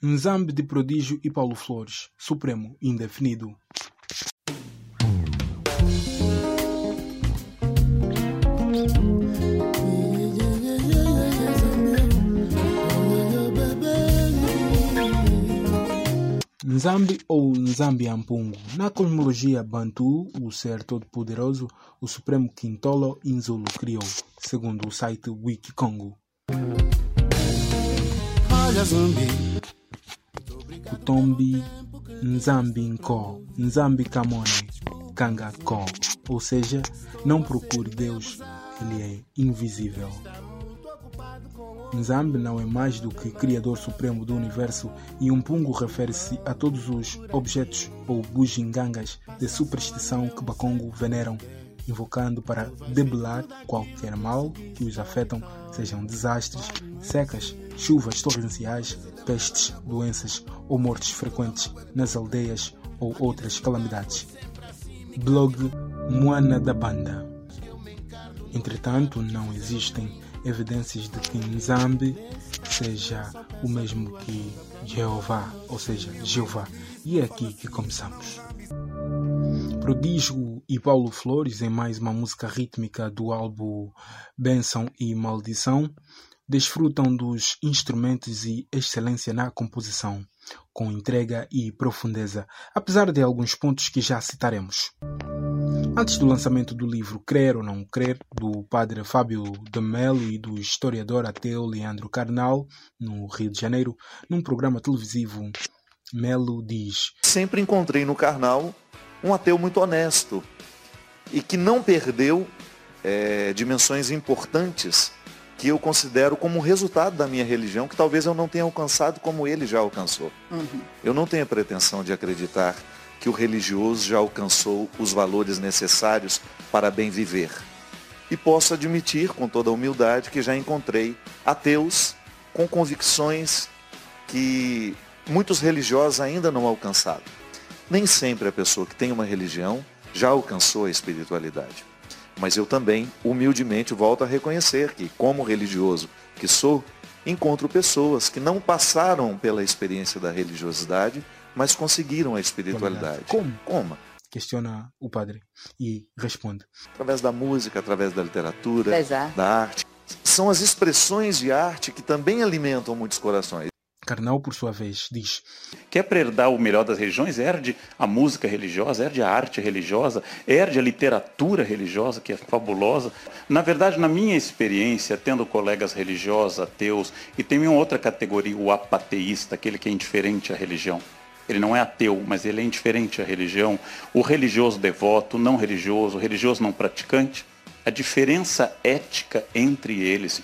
Nzambe de Prodígio e Paulo Flores, Supremo Indefinido. Nzambi ou Nzambi Ampungu. Na cosmologia Bantu, o ser todo-poderoso, o Supremo Quintolo Inzulu criou, segundo o site Wikicongo. Kutombi Nzambi Nko, Nzambi Kamone, Kanga Ko. Ou seja, não procure Deus, ele é invisível. Nzambi não é mais do que Criador Supremo do Universo e um pungo refere-se a todos os objetos ou bugigangas de superstição que Bakongo veneram, invocando para debelar qualquer mal que os afetam, sejam desastres, secas, chuvas torrenciais, pestes, doenças ou mortes frequentes nas aldeias ou outras calamidades. Blog Moana da Banda. Entretanto, não existem evidências de que Nzambi seja o mesmo que Jeová, ou seja, Jeová. E é aqui que começamos. Prodígio e Paulo Flores, em mais uma música rítmica do álbum Bênção e Maldição, desfrutam dos instrumentos e excelência na composição, com entrega e profundeza, apesar de alguns pontos que já citaremos. Antes do lançamento do livro Crer ou Não Crer, do padre Fábio de Melo e do historiador ateu Leandro Carnal, no Rio de Janeiro, num programa televisivo, Melo diz: Sempre encontrei no Carnal um ateu muito honesto e que não perdeu é, dimensões importantes que eu considero como resultado da minha religião, que talvez eu não tenha alcançado como ele já alcançou. Uhum. Eu não tenho a pretensão de acreditar que o religioso já alcançou os valores necessários para bem viver. E posso admitir com toda a humildade que já encontrei ateus com convicções que muitos religiosos ainda não alcançaram. Nem sempre a pessoa que tem uma religião já alcançou a espiritualidade. Mas eu também, humildemente, volto a reconhecer que, como religioso que sou, encontro pessoas que não passaram pela experiência da religiosidade, mas conseguiram a espiritualidade. Como? Como? Questiona o padre e responde. Através da música, através da literatura, da arte. São as expressões de arte que também alimentam muitos corações. Carnal, por sua vez, diz: Quer para herdar o melhor das regiões? Herde a música religiosa, herde a arte religiosa, herde a literatura religiosa, que é fabulosa. Na verdade, na minha experiência, tendo colegas religiosos, ateus, e tem uma outra categoria, o apateísta, aquele que é indiferente à religião. Ele não é ateu, mas ele é indiferente à religião. O religioso devoto, não religioso, o religioso não praticante. A diferença ética entre eles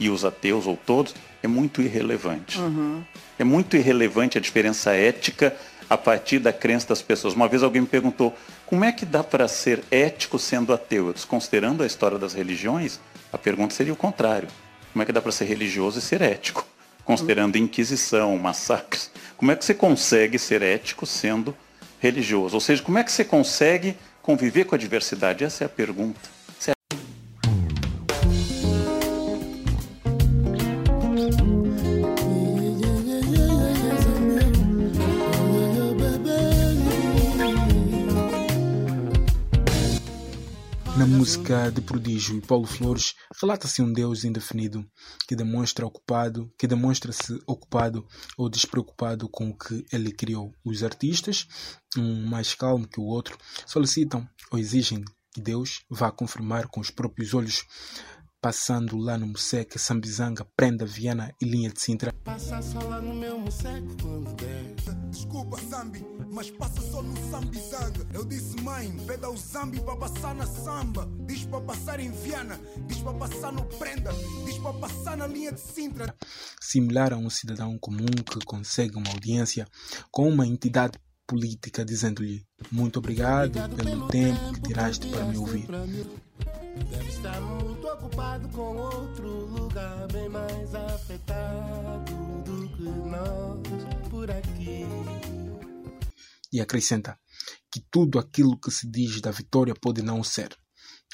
e os ateus ou todos é muito irrelevante. Uhum. É muito irrelevante a diferença ética a partir da crença das pessoas. Uma vez alguém me perguntou como é que dá para ser ético sendo ateu? Desconsiderando a história das religiões, a pergunta seria o contrário. Como é que dá para ser religioso e ser ético? Considerando Inquisição, massacres. Como é que você consegue ser ético sendo religioso? Ou seja, como é que você consegue conviver com a diversidade? Essa é a pergunta. Música de Prodígio e Paulo Flores relata-se um Deus indefinido que demonstra ocupado, que demonstra-se ocupado ou despreocupado com o que ele criou. Os artistas, um mais calmo que o outro, solicitam ou exigem que Deus vá confirmar com os próprios olhos passando lá no Moseque, Sambizanga, Prenda, Viana e Linha de Sintra. Passa só lá no meu Moseque quando der. Desculpa, Zambi, mas passa só no Sambizanga. Eu disse, mãe, peda o Zambi para passar na Samba. Diz para passar em Viana, diz para passar no Prenda, diz para passar na Linha de Sintra. Similar a um cidadão comum que consegue uma audiência com uma entidade política dizendo-lhe muito obrigado pelo tempo que tiraste para me ouvir. Deve estar muito ocupado com outro lugar bem mais afetado do que nós por aqui. E acrescenta que tudo aquilo que se diz da vitória pode não ser,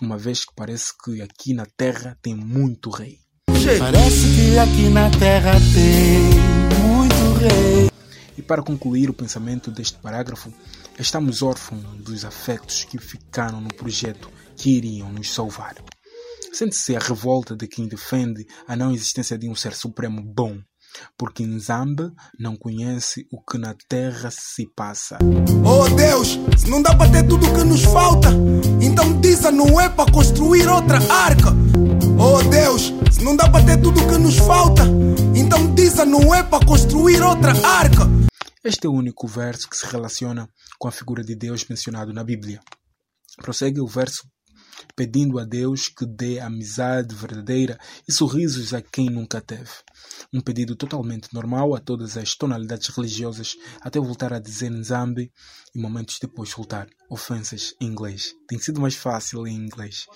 uma vez que parece que aqui na terra tem muito rei. Parece que aqui na terra tem muito rei. para concluir o pensamento deste parágrafo, estamos órfãos dos afetos que ficaram no projeto que iriam nos salvar. Sente-se a revolta de quem defende a não existência de um ser supremo bom, porque Nzambe não conhece o que na terra se passa. Oh Deus, se não dá para ter tudo o que nos falta, então diz a Noé para construir outra arca. Oh Deus, se não dá para ter tudo o que nos falta, então diz a Noé para construir outra arca. Este é o único verso que se relaciona com a figura de Deus mencionado na Bíblia. Prossegue o verso pedindo a Deus que dê amizade verdadeira e sorrisos a quem nunca teve. Um pedido totalmente normal a todas as tonalidades religiosas, até voltar a dizer Nzambi e momentos depois soltar ofensas em inglês. Tem sido mais fácil em inglês.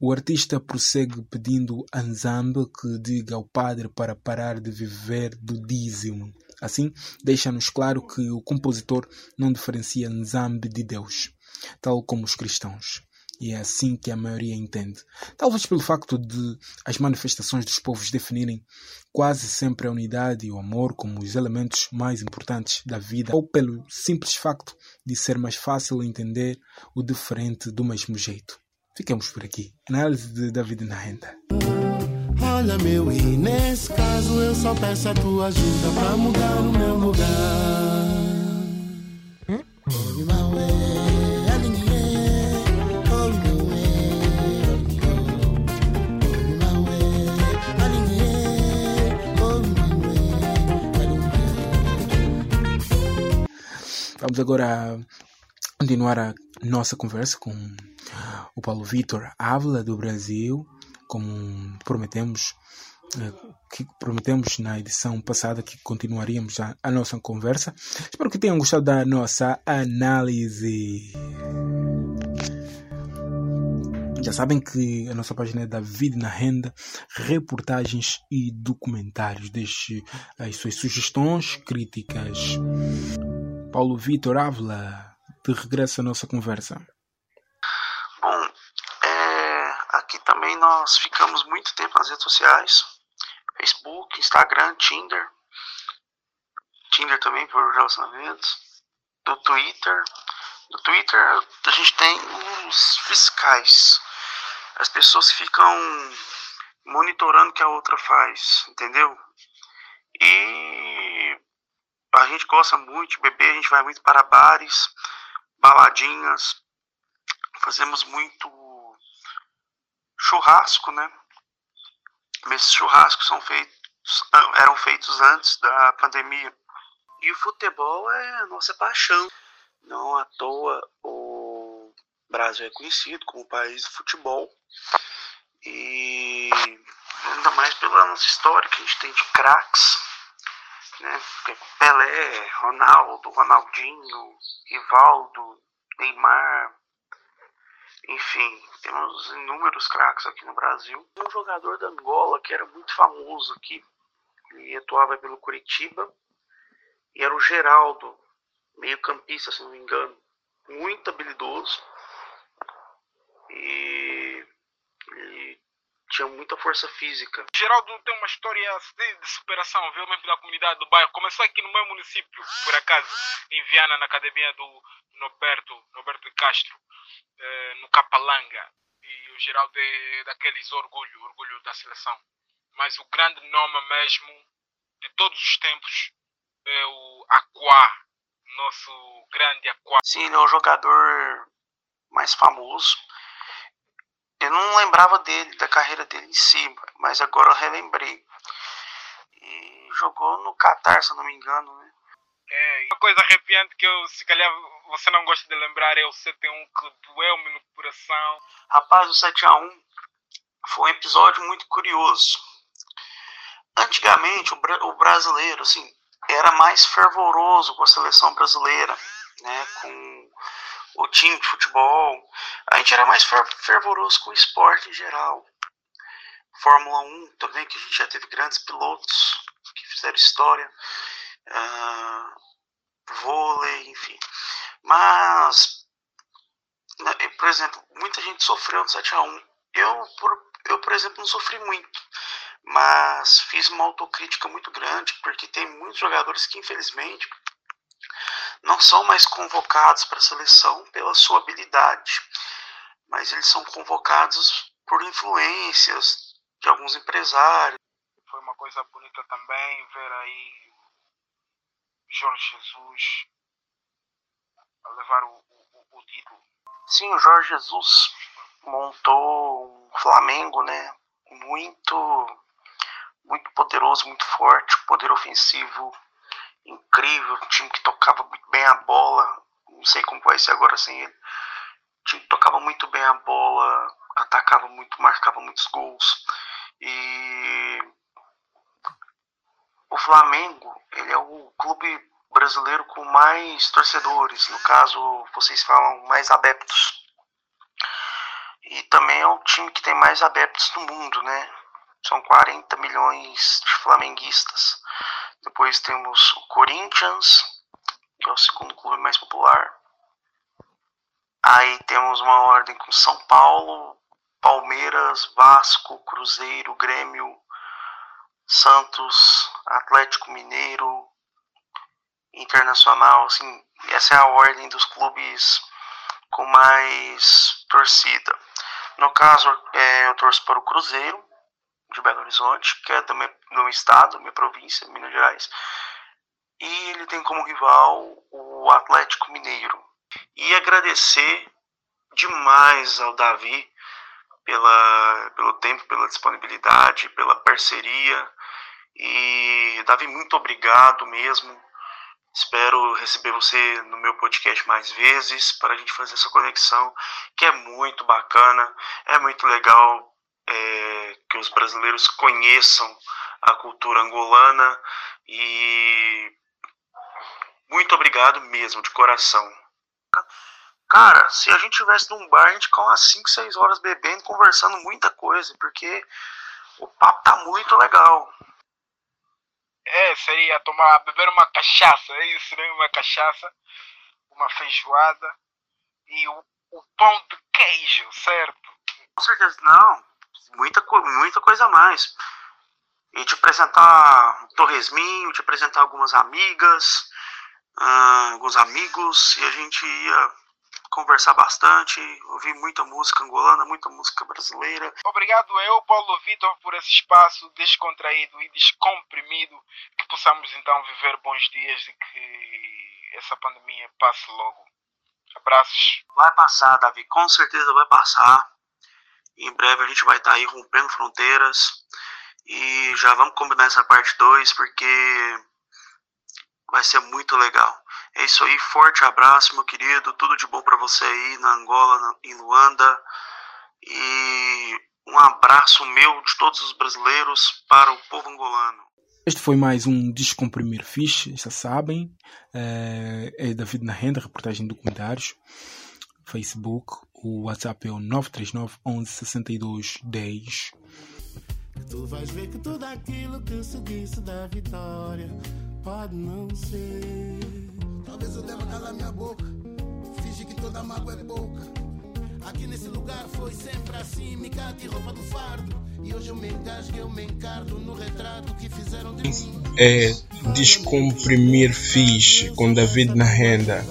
O artista prossegue pedindo a Nzambi que diga ao padre para parar de viver do dízimo. Assim, deixa-nos claro que o compositor não diferencia Nzambi de Deus, tal como os cristãos. E é assim que a maioria entende. Talvez pelo facto de as manifestações dos povos definirem quase sempre a unidade e o amor como os elementos mais importantes da vida, ou pelo simples facto de ser mais fácil entender o diferente do mesmo jeito. Ficamos por aqui. Análise de David na renda. Olha meu e nesse caso eu só peço a tua ajuda pra mudar o meu lugar. Vamos agora continuar a nossa conversa com o Paulo Vitor Ávila do Brasil, como prometemos, que prometemos na edição passada que continuaríamos a, a nossa conversa. Espero que tenham gostado da nossa análise. Já sabem que a nossa página é da Vida na Renda, reportagens e documentários. Deixe as suas sugestões, críticas. Paulo Vitor Ávila, de regresso à nossa conversa. Bom, é, aqui também nós ficamos muito tempo nas redes sociais: Facebook, Instagram, Tinder. Tinder também por relacionamentos. Do Twitter. No Twitter a gente tem os fiscais. As pessoas ficam monitorando o que a outra faz, entendeu? E a gente gosta muito de beber, a gente vai muito para bares, baladinhas, fazemos muito churrasco, né? Esses churrascos são feitos, eram feitos antes da pandemia. E o futebol é a nossa paixão. Não à toa o Brasil é conhecido como o país do futebol. E ainda mais pela nossa história que a gente tem de craques né? Pelé, Ronaldo, Ronaldinho, Rivaldo, Neymar, enfim, temos inúmeros craques aqui no Brasil. Um jogador da Angola que era muito famoso aqui, ele atuava pelo Curitiba, e era o Geraldo, meio campista, se não me engano, muito habilidoso. E ele tinha muita força física. Geraldo tem uma história de, superação, viu, mesmo da comunidade do bairro. Começou aqui no meu município, por acaso, em Viana, na academia do Norberto, Norberto de Castro, eh, no Capalanga. E o Geraldo é daqueles orgulho, orgulho da seleção. Mas o grande nome mesmo de todos os tempos é o Aquá, nosso grande Aquá. Sim, ele é o jogador mais famoso eu não lembrava dele, da carreira dele em si, mas agora eu relembrei. E jogou no Qatar, se não me engano, né? É, uma coisa arrepiante que eu, se calhar você não gosta de lembrar é o 7 1 que doeu-me no coração. Rapaz, o 7 a 1 foi um episódio muito curioso. Antigamente, o, o brasileiro, assim, era mais fervoroso com a seleção brasileira, né? Com o time de futebol. A gente era mais fervoroso com o esporte em geral. Fórmula 1 também, que a gente já teve grandes pilotos que fizeram história. Uh, vôlei, enfim. Mas, por exemplo, muita gente sofreu no 7x1. Eu por, eu, por exemplo, não sofri muito. mas fiz uma autocrítica muito grande, porque tem muitos jogadores que, infelizmente, não são mais convocados para a seleção pela sua habilidade, mas eles são convocados por influências de alguns empresários. Foi uma coisa bonita também ver aí Jorge Jesus a levar o, o, o título. Sim, o Jorge Jesus montou um Flamengo, né? Muito, muito poderoso, muito forte, poder ofensivo incrível, um time que tocava muito bem a bola. Não sei como vai ser agora sem ele. Time que tocava muito bem a bola, atacava muito, marcava muitos gols. E o Flamengo, ele é o clube brasileiro com mais torcedores, no caso, vocês falam mais adeptos. E também é o time que tem mais adeptos no mundo, né? São 40 milhões de flamenguistas. Depois temos o Corinthians, que é o segundo clube mais popular. Aí temos uma ordem com São Paulo, Palmeiras, Vasco, Cruzeiro, Grêmio, Santos, Atlético Mineiro, Internacional, assim, essa é a ordem dos clubes com mais torcida. No caso, é, eu torço para o Cruzeiro, de Belo Horizonte, que é do meu, do meu estado, minha província, Minas Gerais. E ele tem como rival o Atlético Mineiro. E agradecer demais ao Davi pela, pelo tempo, pela disponibilidade, pela parceria. E Davi, muito obrigado mesmo. Espero receber você no meu podcast mais vezes para a gente fazer essa conexão, que é muito bacana, é muito legal é, que os brasileiros conheçam a cultura angolana e muito obrigado mesmo, de coração. Cara, se a gente tivesse num bar, a gente ficava umas 5, 6 horas bebendo, conversando muita coisa, porque o papo tá muito legal. É, seria tomar, beber uma cachaça, é isso, né? Uma cachaça, uma feijoada e o, o pão de queijo, certo? Com certeza, não muita, muita coisa a mais. E te apresentar o Torresminho, te apresentar algumas amigas, uh, alguns amigos, e a gente ia conversar bastante, ouvir muita música angolana, muita música brasileira. Obrigado eu, Paulo Vitor, por esse espaço descontraído e descomprimido, que possamos então viver bons dias e que essa pandemia passe logo. Abraços. Vai passar, Davi, com certeza vai passar. Em breve a gente vai estar tá aí rompendo fronteiras. E já vamos combinar essa parte 2 porque vai ser muito legal. É isso aí, forte abraço, meu querido. Tudo de bom para você aí na Angola, em Luanda. E um abraço meu de todos os brasileiros para o povo angolano. Este foi mais um Descomprimir Fiche, já sabem. É, é David na Renda, reportagem de documentários. Facebook, o WhatsApp é o 939 11 62 10. Tu vais ver que tudo aquilo que se disse da vitória pode não ser. Talvez eu deva calar minha boca, finge que toda mágoa é pouca. Aqui nesse lugar foi sempre assim, me cate roupa do fardo. E hoje eu me engasgo, eu me encardo no retrato que fizeram de mim. É descomprimir fiche com David na renda.